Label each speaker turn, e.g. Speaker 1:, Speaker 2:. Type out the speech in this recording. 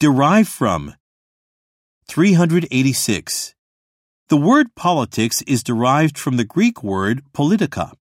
Speaker 1: Derive from. 386. The word politics is derived from the Greek word politica.